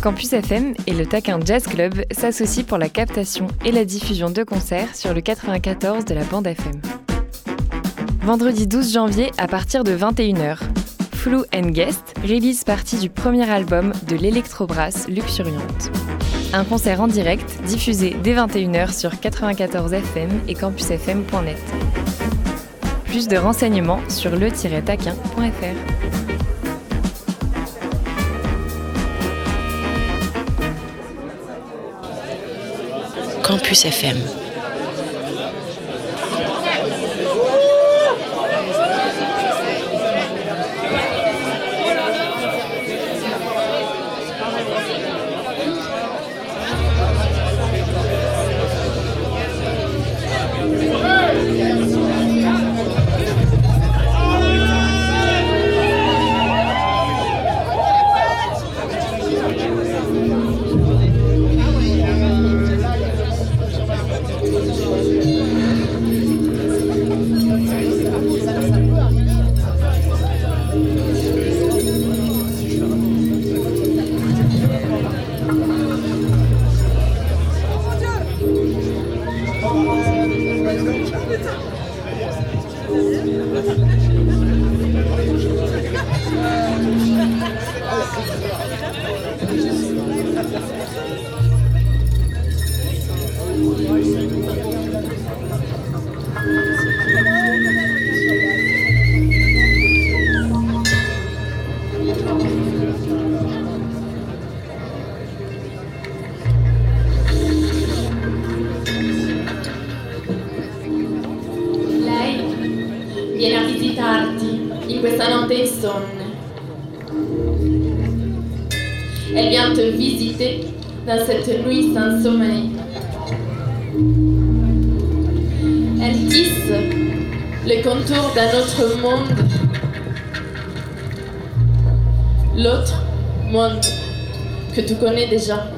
Campus FM et le Taquin Jazz Club s'associent pour la captation et la diffusion de concerts sur le 94 de la bande FM. Vendredi 12 janvier à partir de 21h, Flou and Guest release partie du premier album de l'électrobrass Luxuriante. Un concert en direct diffusé dès 21h sur 94 FM et campusfm.net. Plus de renseignements sur le-taquin.fr. Campus FM. Déjà.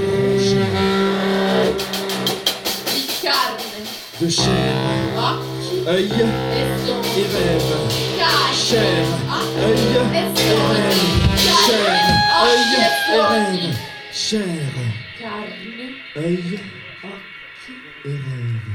de chair. Œil et rêve, chair, œil et rêve, chair, œil et rêve, chair, œil et rêve.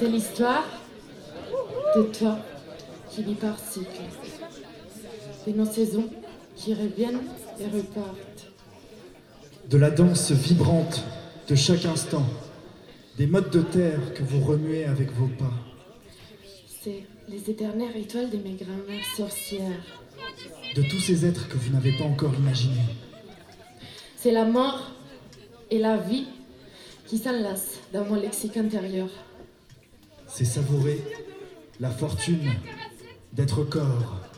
C'est l'histoire de toi qui vis par cycle, de nos saisons qui reviennent et repartent. De la danse vibrante de chaque instant, des modes de terre que vous remuez avec vos pas. C'est les éternelles étoiles de mes grand-mères sorcières. De tous ces êtres que vous n'avez pas encore imaginés. C'est la mort et la vie qui s'enlacent dans mon lexique intérieur. C'est savourer la fortune d'être corps.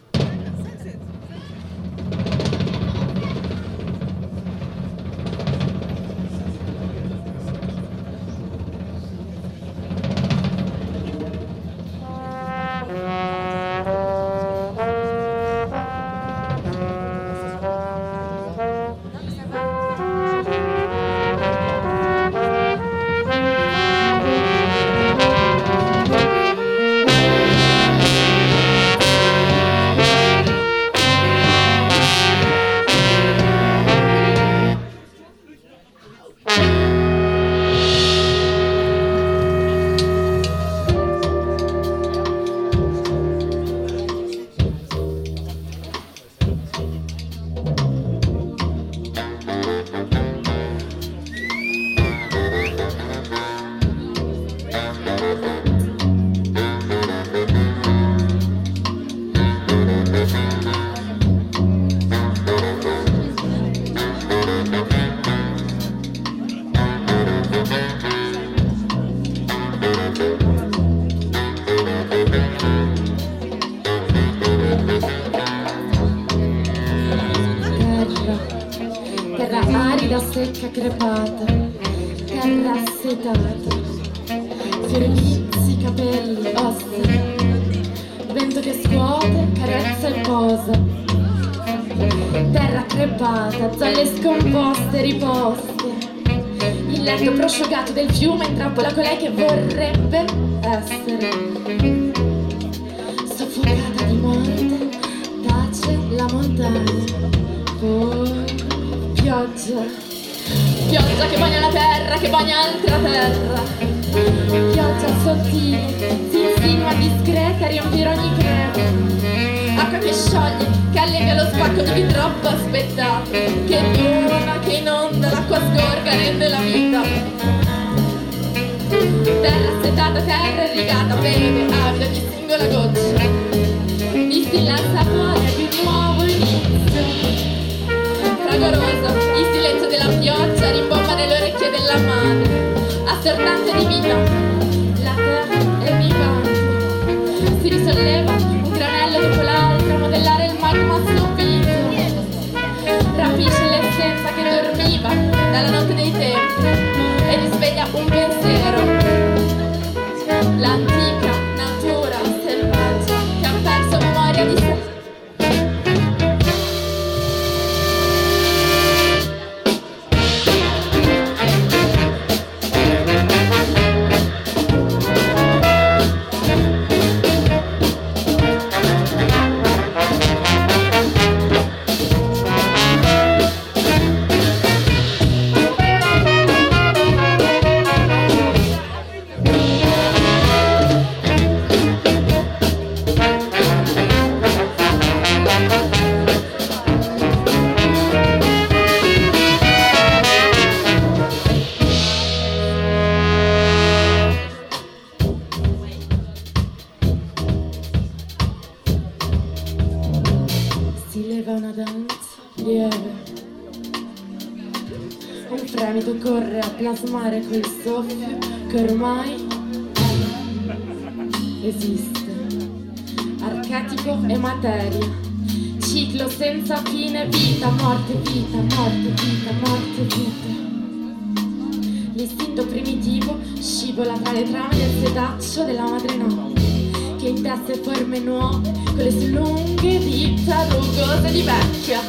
nuove, con le sue lunghe dita rugose di vecchia.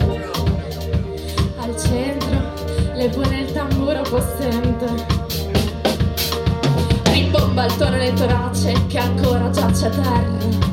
Al centro le pone il tamburo possente. rimbomba il tono nel torace che ancora giace a terra.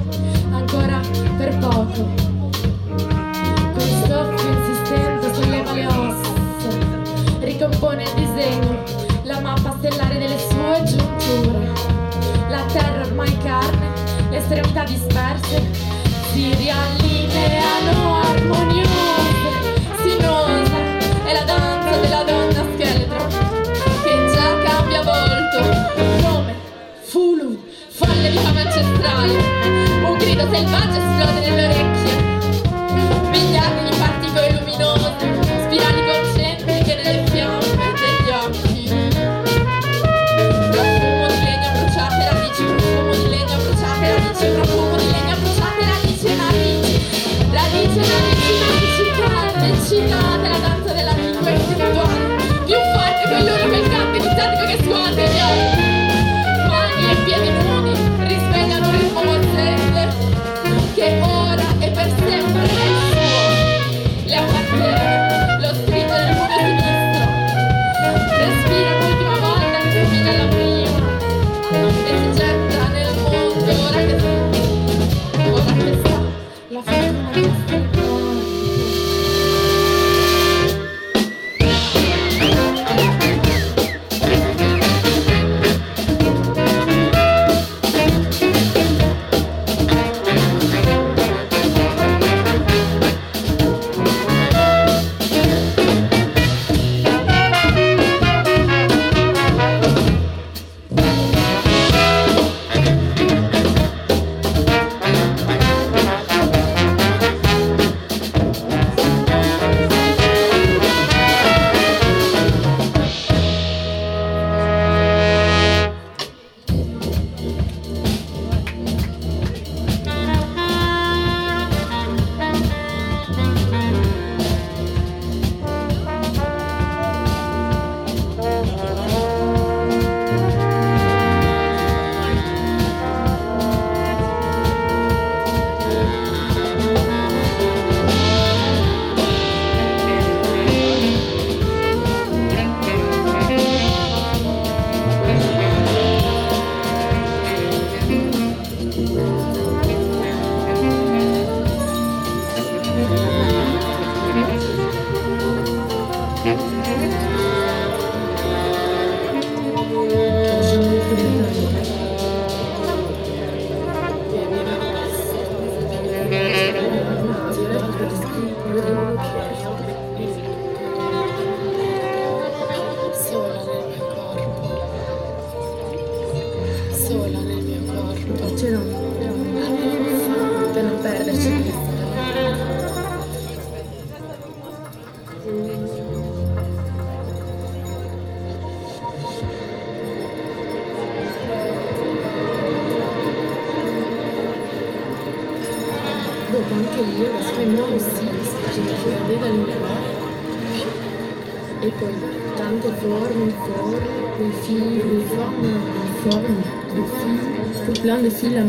Fil à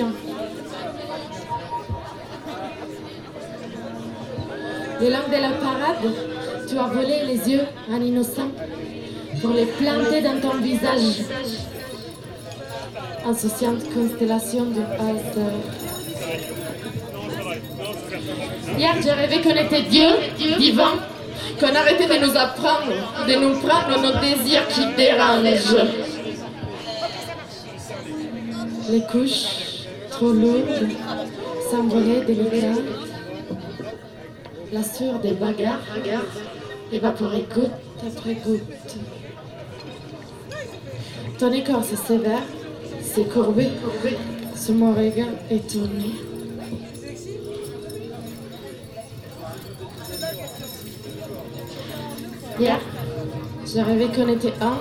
reconnu le long de la parade, tu as volé les yeux à l'innocent pour les planter dans ton visage. Insouciante constellation de hasard. Hier, j'ai rêvé qu'on était Dieu, divin, qu'on arrêtait de nous apprendre, de nous prendre nos désirs qui dérangent. Les couches, trop lourdes, s'envolaient délicates. La sueur des bagarres évaporée goutte après goutte. Ton écorce est sévère, c'est courbé, courbé, sous mon regard étonné. Hier, j'ai rêvé qu'on était un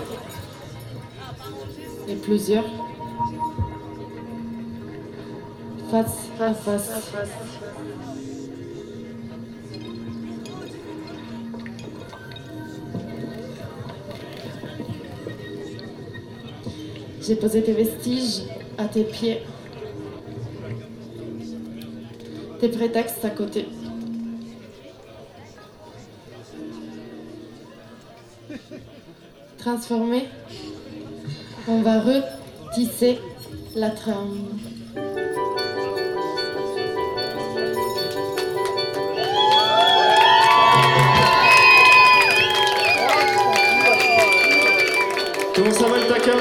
et plusieurs face à face. J'ai posé tes vestiges à tes pieds. Tes prétextes à côté. Transformé, on va retisser la trame. Comment ça va le taquin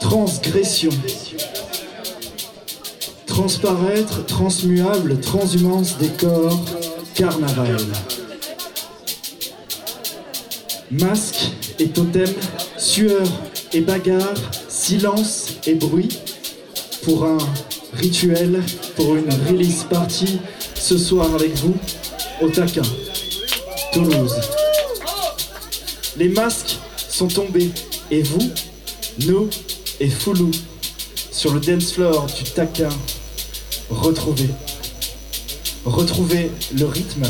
transgression. Transparaître, transmuable, transhumance des corps, carnaval. Masque et totem, sueur et bagarre, silence et bruit, pour un rituel, pour une release party, ce soir avec vous, au taquin, Toulouse. Les masques sont tombés, et vous, nous et Foulou, sur le dance floor du taquin, retrouvez. Retrouvez le rythme,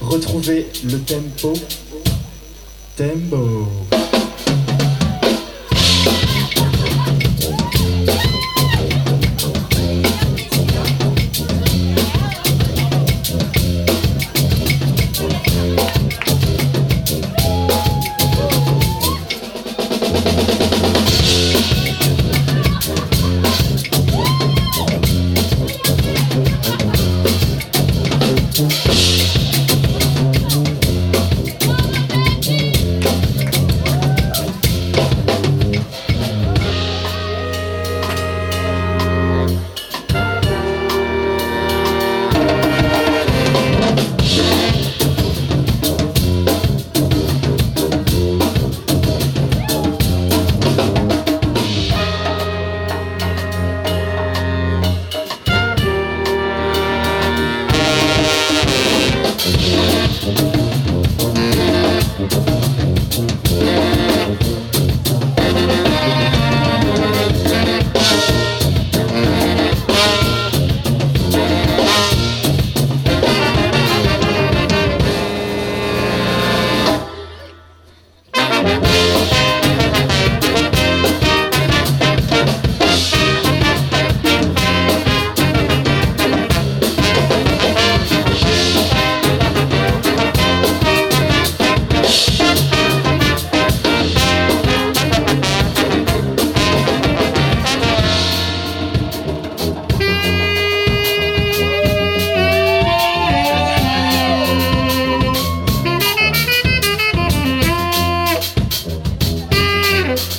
retrouvez le tempo. Tempo. Thank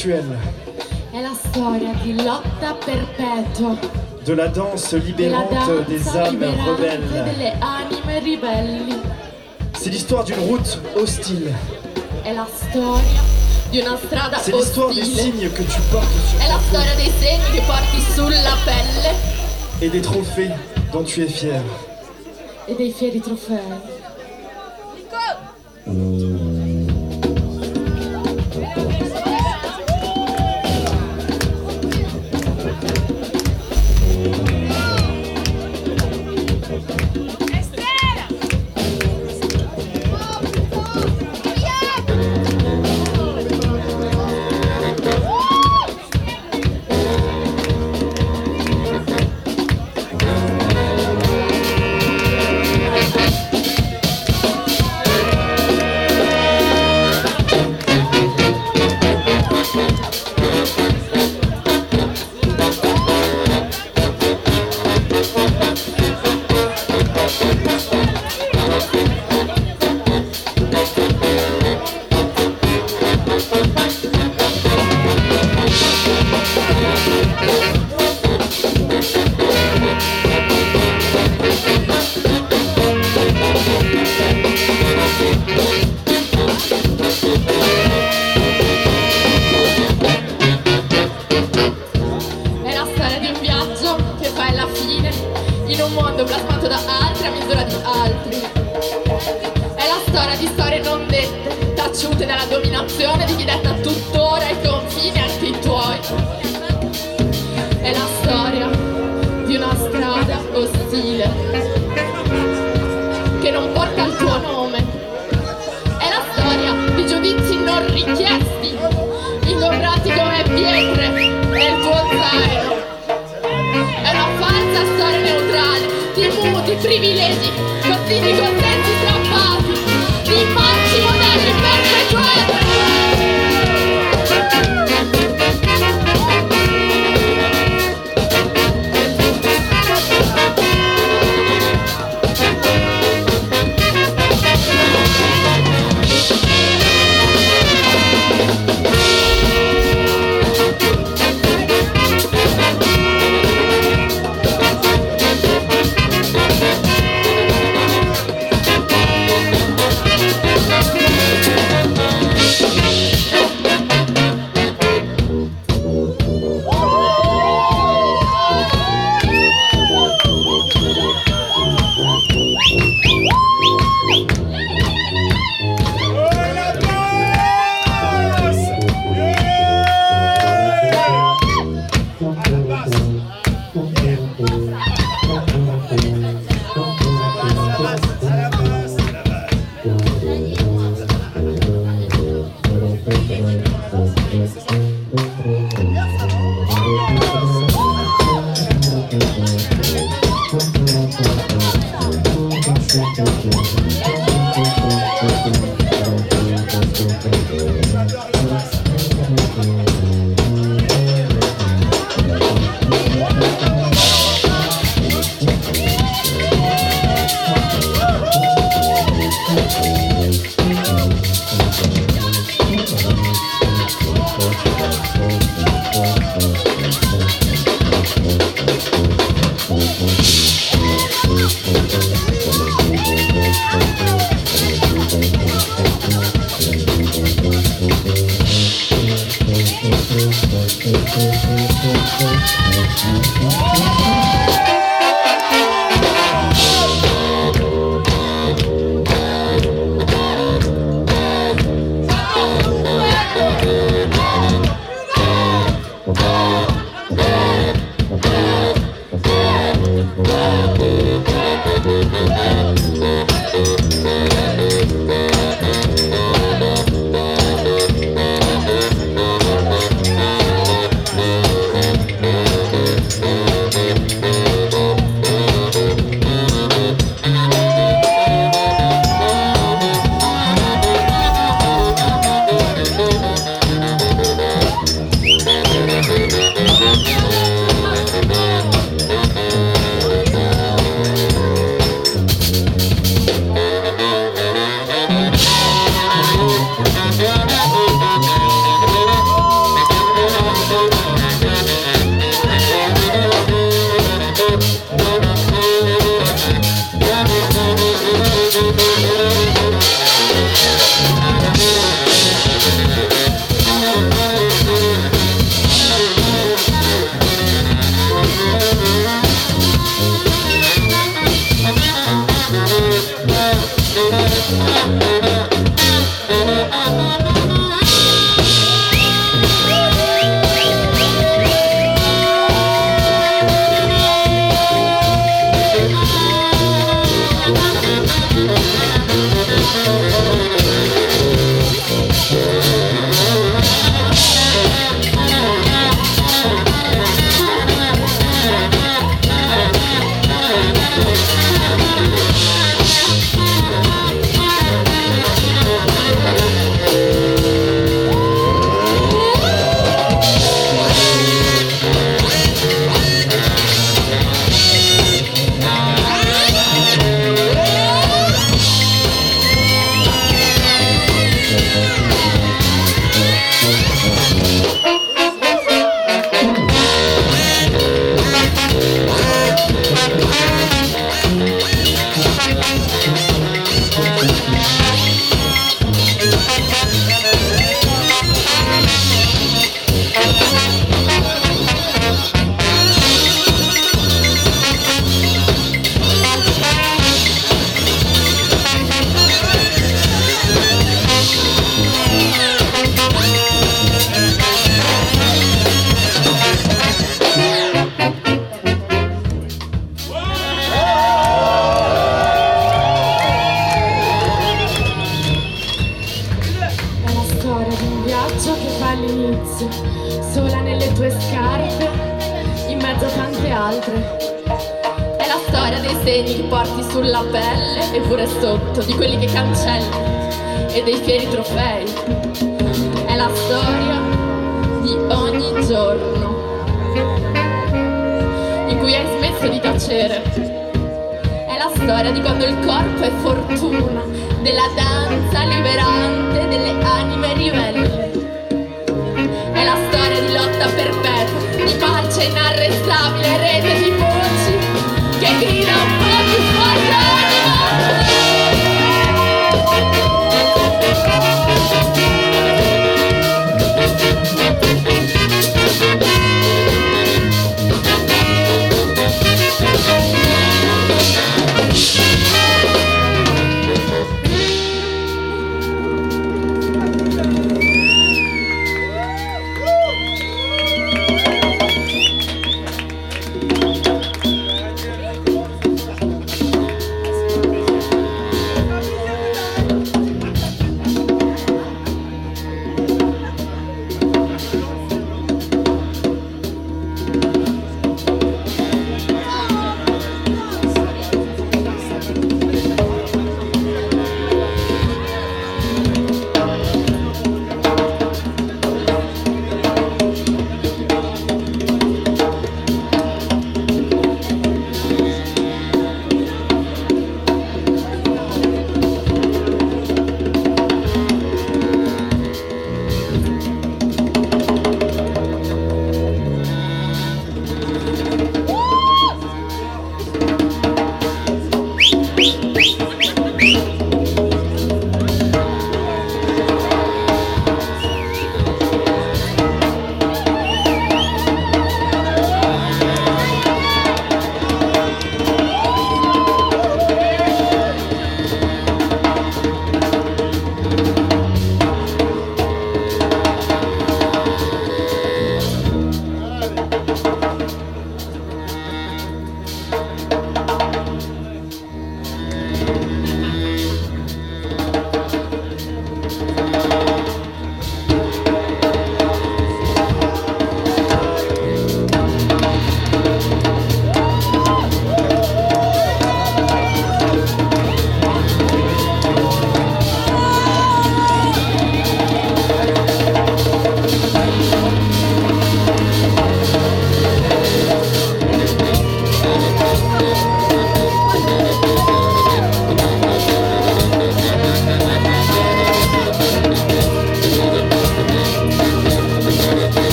spirituelle. De la danse libérante des âmes rebelles. C'est l'histoire d'une route hostile. C'est l'histoire des signes que tu portes sur ton Et des trophées dont tu es fier. Et des fieri trofei.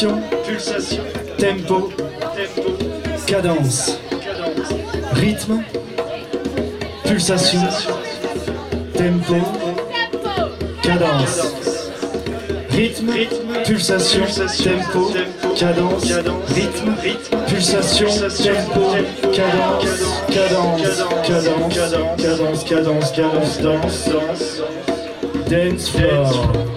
Pulsation, pulsation, tempo, tempo, cadence, rythme, pulsation, tempo, cadence, rythme, pulsation, tempo, cadence, rythme, pulsation, tempo, cadence, cadence, cadence, cadence, cadence, cadence. Est-ce qu'on est chaud le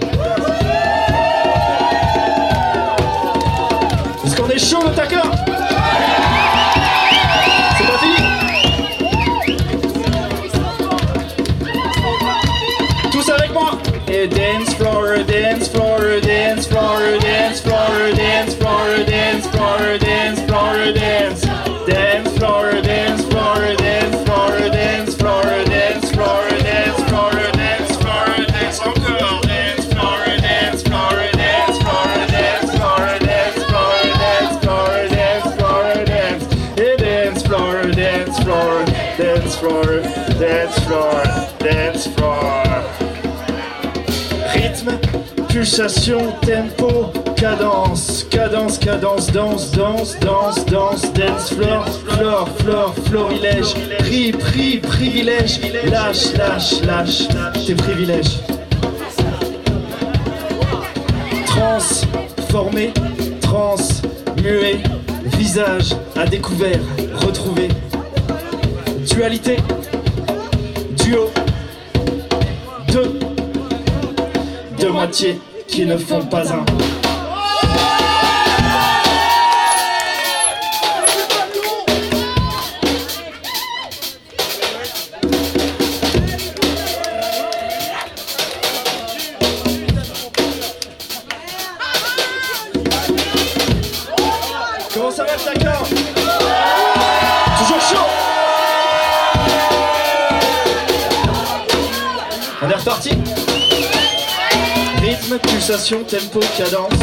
taquin C'est pulsation, tempo, cadence, cadence, cadence, danse, danse, danse, danse, dance, floor, floor, floor, florilège, pri, pri, privilège, lâche, lâche, lâche, tes privilèges. Transformé, trans, muet, visage à découvert, retrouvé. Dualité, duo, deux, deux moitiés qui ne font pas un. Tempo, cadence.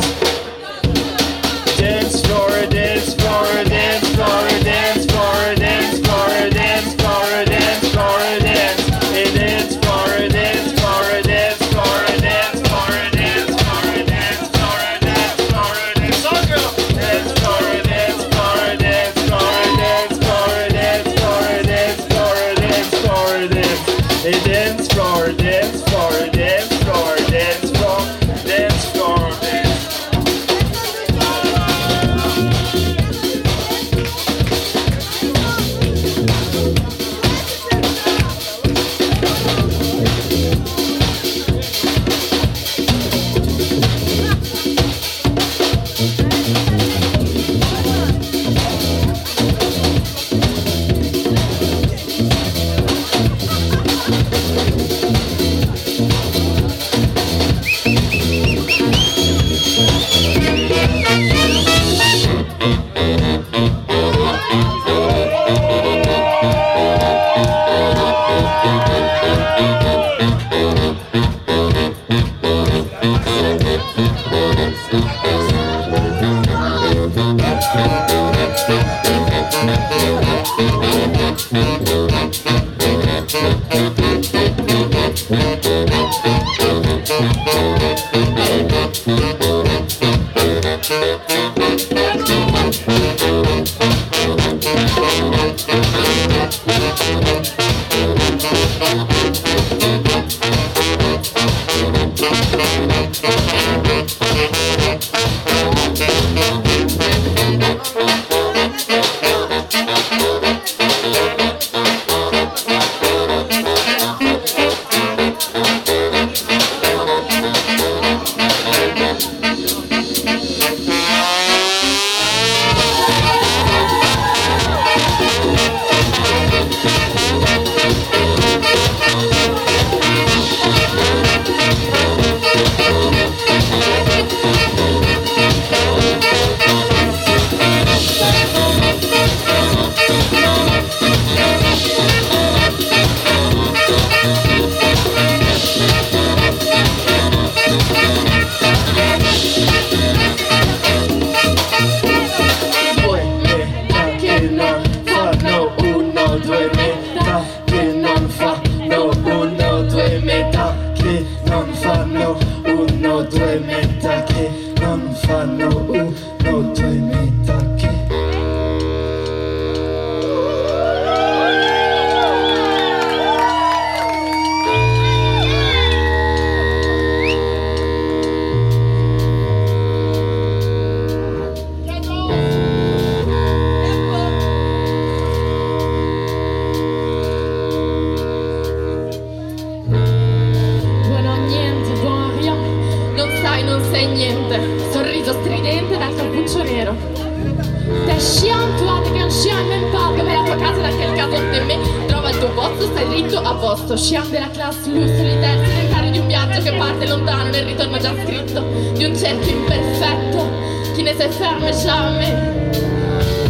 Ne si ferma jamais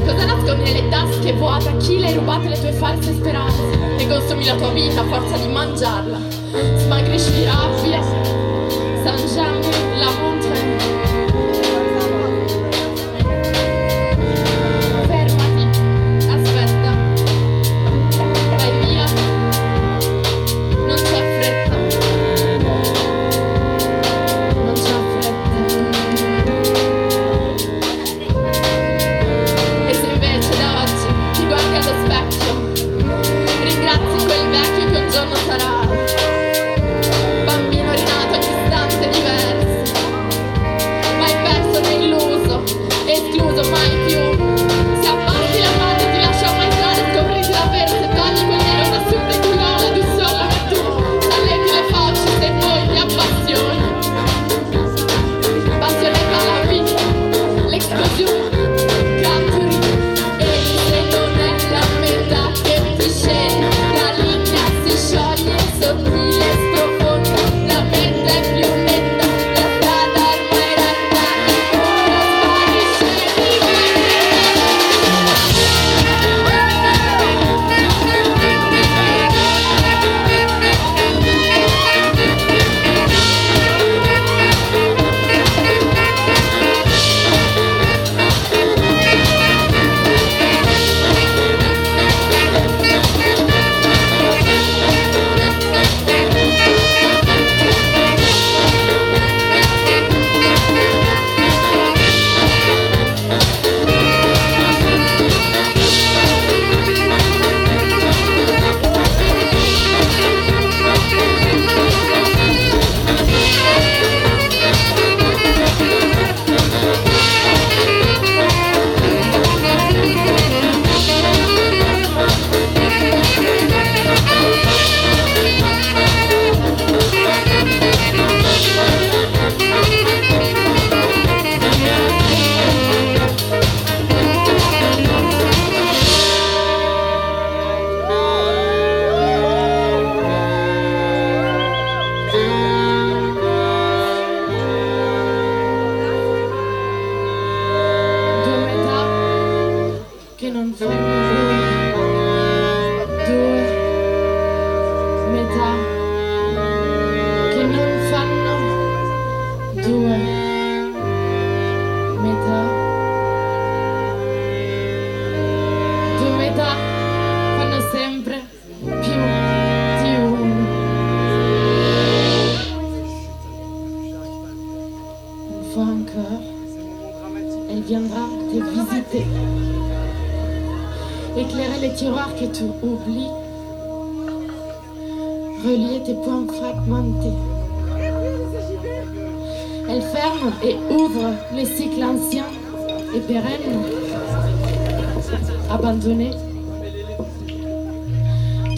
Cosa nascondi nelle tasche vuote? A chi le hai rubate le tue false speranze? E consumi la tua vita a forza di mangiarla Smagrisci di rabbia Sans jamais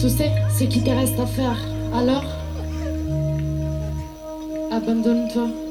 Tu sais ce qui te reste à faire. Alors, abandonne-toi.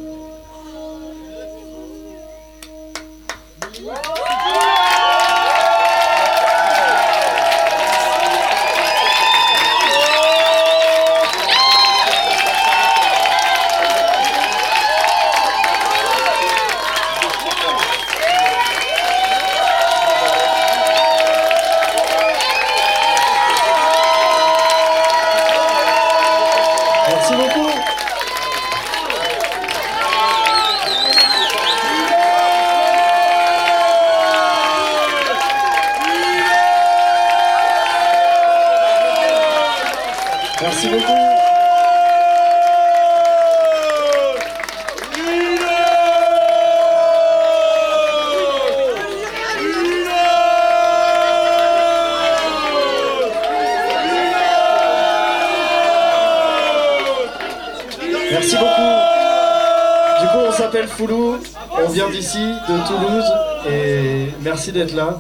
D'ici, de Toulouse, et merci d'être là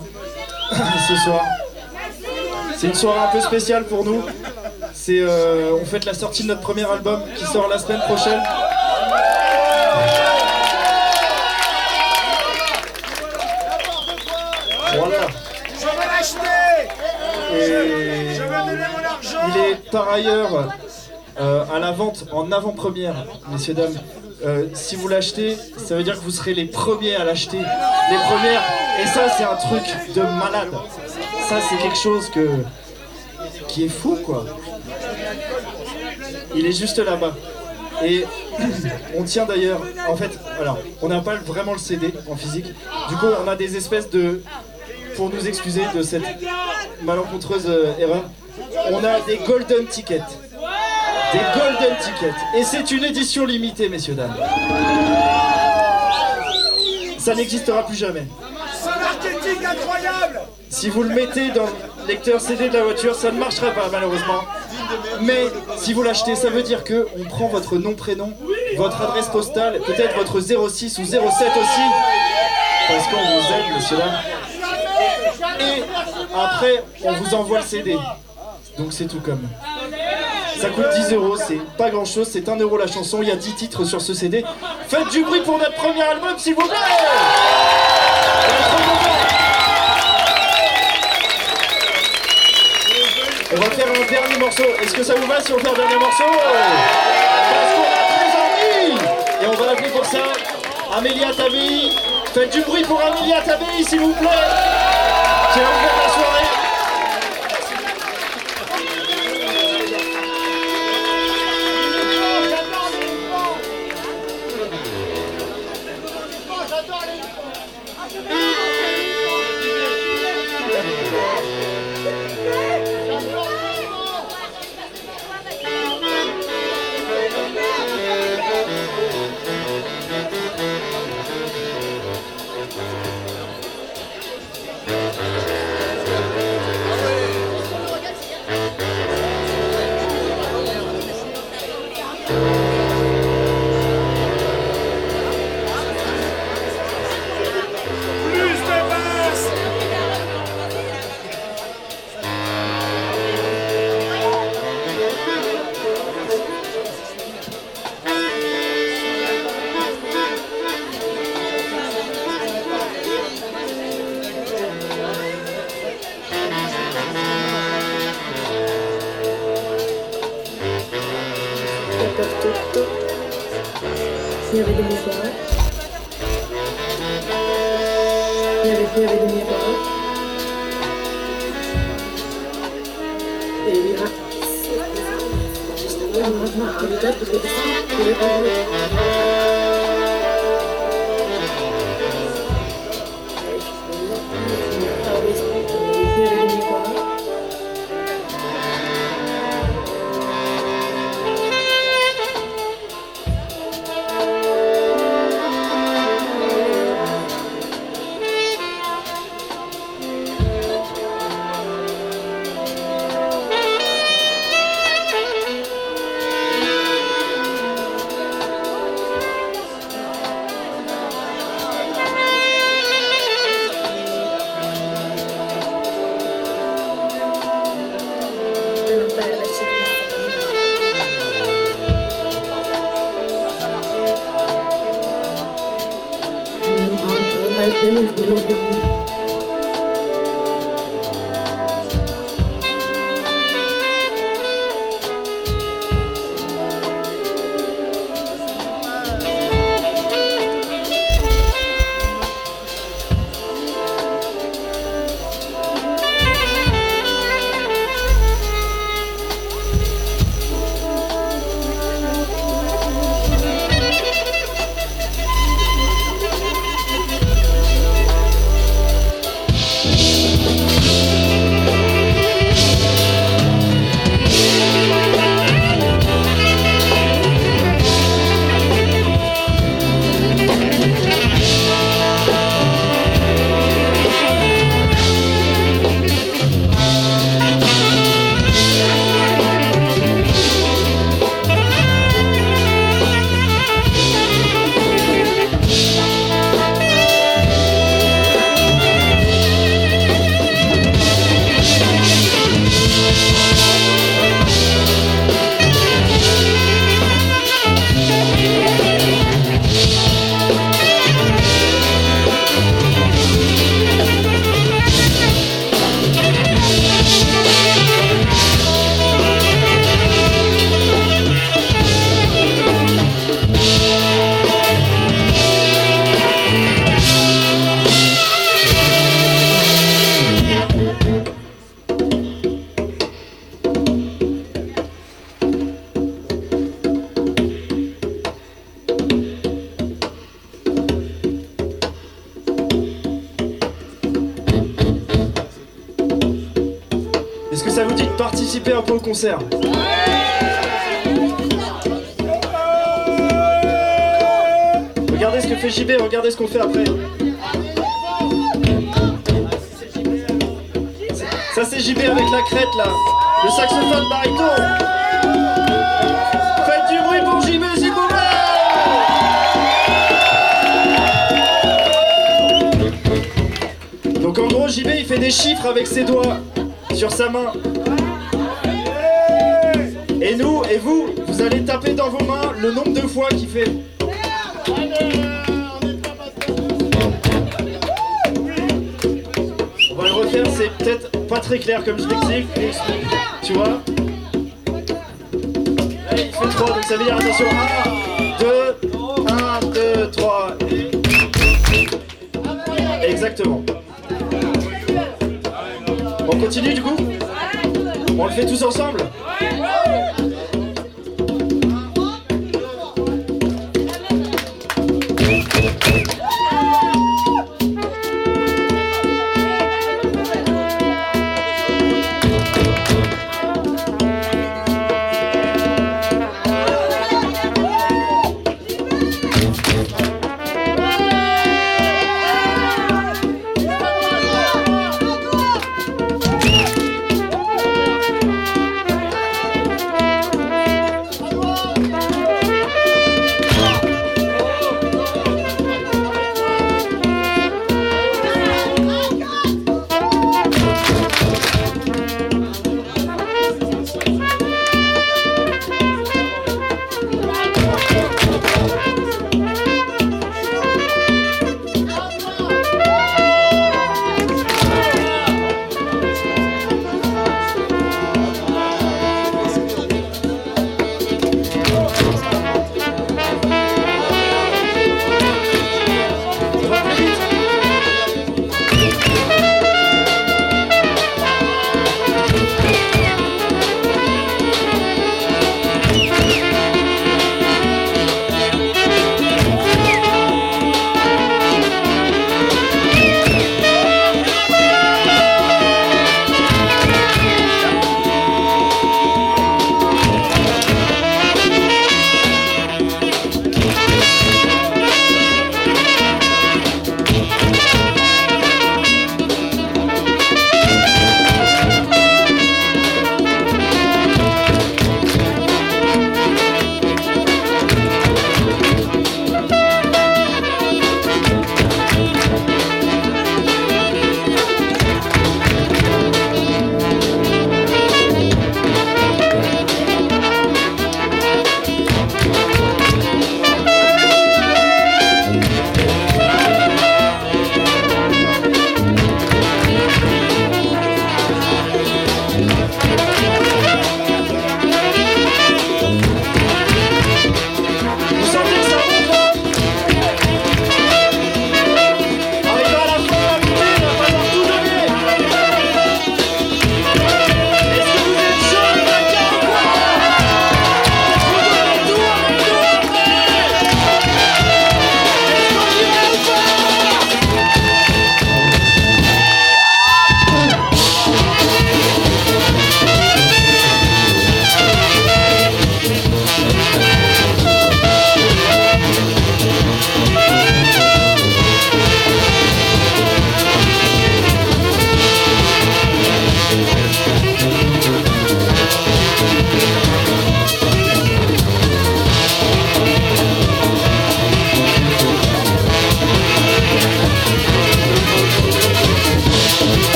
ce soir. C'est une soirée un peu spéciale pour nous. C'est, euh, on fête la sortie de notre premier album qui sort la semaine prochaine. Voilà. Je veux l'acheter Et Je veux donner mon argent il est par ailleurs euh, à la vente en avant-première, messieurs, dames. Euh, si vous l'achetez, ça veut dire que vous serez les premiers à l'acheter. Les premières. Et ça, c'est un truc de malade. Ça, c'est quelque chose que qui est fou, quoi. Il est juste là-bas. Et on tient d'ailleurs, en fait, alors, on n'a pas vraiment le CD en physique. Du coup, on a des espèces de, pour nous excuser de cette malencontreuse euh, erreur, on a des golden tickets. Des golden tickets. Et c'est une édition limitée, messieurs, dames. Ça n'existera plus jamais. C'est un marketing incroyable Si vous le mettez dans le lecteur CD de la voiture, ça ne marchera pas malheureusement. Mais si vous l'achetez, ça veut dire que on prend votre nom, prénom, votre adresse postale, peut-être votre 06 ou 07 aussi, parce qu'on vous aime, monsieur là. Et après, on vous envoie le CD. Donc c'est tout comme. Ça coûte 10 euros, c'est pas grand chose, c'est 1 euro la chanson, il y a 10 titres sur ce CD. Faites du bruit pour notre premier album, s'il vous plaît. On va faire un dernier morceau. Est-ce que ça vous va si on fait un dernier morceau? Parce qu'on a Et on va l'appeler pour ça Amélia Tabi. Faites du bruit pour Amélia Tabi, s'il vous plaît un peu au concert Regardez ce que fait JB, regardez ce qu'on fait après. Ça c'est JB avec la crête là. Le saxophone baryton. Donc en gros JB il fait des chiffres avec ses doigts sur sa main. Et nous, et vous, vous allez taper dans vos mains le nombre de fois qu'il fait. On va le refaire, c'est peut-être pas très clair comme l'explique. Tu vois Là, il fait 3, donc ça veut dire attention 1, 2, 1, 2, 3 et... Exactement. On continue du coup? On le fait tous ensemble?